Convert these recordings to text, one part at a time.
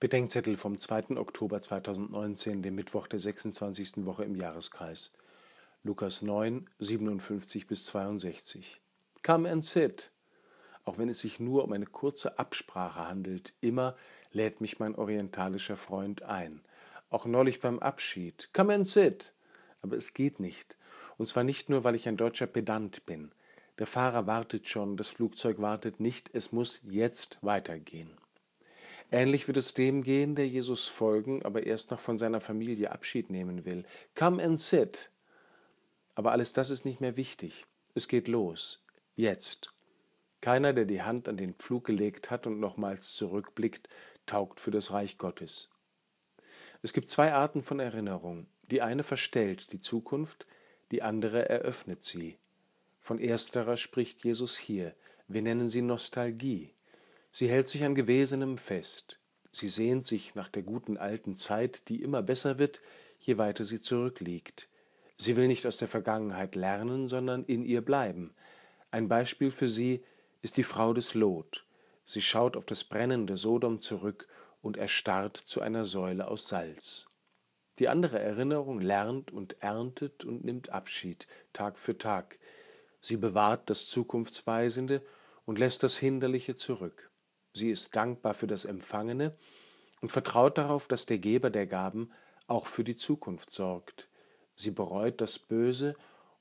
Bedenkzettel vom 2. Oktober 2019, dem Mittwoch der 26. Woche im Jahreskreis. Lukas 9, 57 bis 62. Come and sit. Auch wenn es sich nur um eine kurze Absprache handelt, immer lädt mich mein orientalischer Freund ein. Auch neulich beim Abschied. Come and sit. Aber es geht nicht. Und zwar nicht nur, weil ich ein deutscher Pedant bin. Der Fahrer wartet schon, das Flugzeug wartet nicht, es muss jetzt weitergehen. Ähnlich wird es dem gehen, der Jesus folgen, aber erst noch von seiner Familie Abschied nehmen will. Come and sit. Aber alles das ist nicht mehr wichtig. Es geht los. Jetzt. Keiner, der die Hand an den Pflug gelegt hat und nochmals zurückblickt, taugt für das Reich Gottes. Es gibt zwei Arten von Erinnerung. Die eine verstellt die Zukunft, die andere eröffnet sie. Von ersterer spricht Jesus hier. Wir nennen sie Nostalgie. Sie hält sich an Gewesenem fest. Sie sehnt sich nach der guten alten Zeit, die immer besser wird, je weiter sie zurückliegt. Sie will nicht aus der Vergangenheit lernen, sondern in ihr bleiben. Ein Beispiel für sie ist die Frau des Lot. Sie schaut auf das brennende Sodom zurück und erstarrt zu einer Säule aus Salz. Die andere Erinnerung lernt und erntet und nimmt Abschied, Tag für Tag. Sie bewahrt das Zukunftsweisende und lässt das Hinderliche zurück. Sie ist dankbar für das Empfangene und vertraut darauf, dass der Geber der Gaben auch für die Zukunft sorgt. Sie bereut das Böse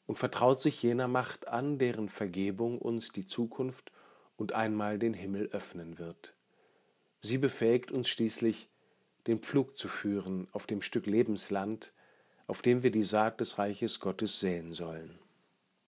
und vertraut sich jener Macht an, deren Vergebung uns die Zukunft und einmal den Himmel öffnen wird. Sie befähigt uns schließlich, den Pflug zu führen auf dem Stück Lebensland, auf dem wir die Saat des Reiches Gottes säen sollen.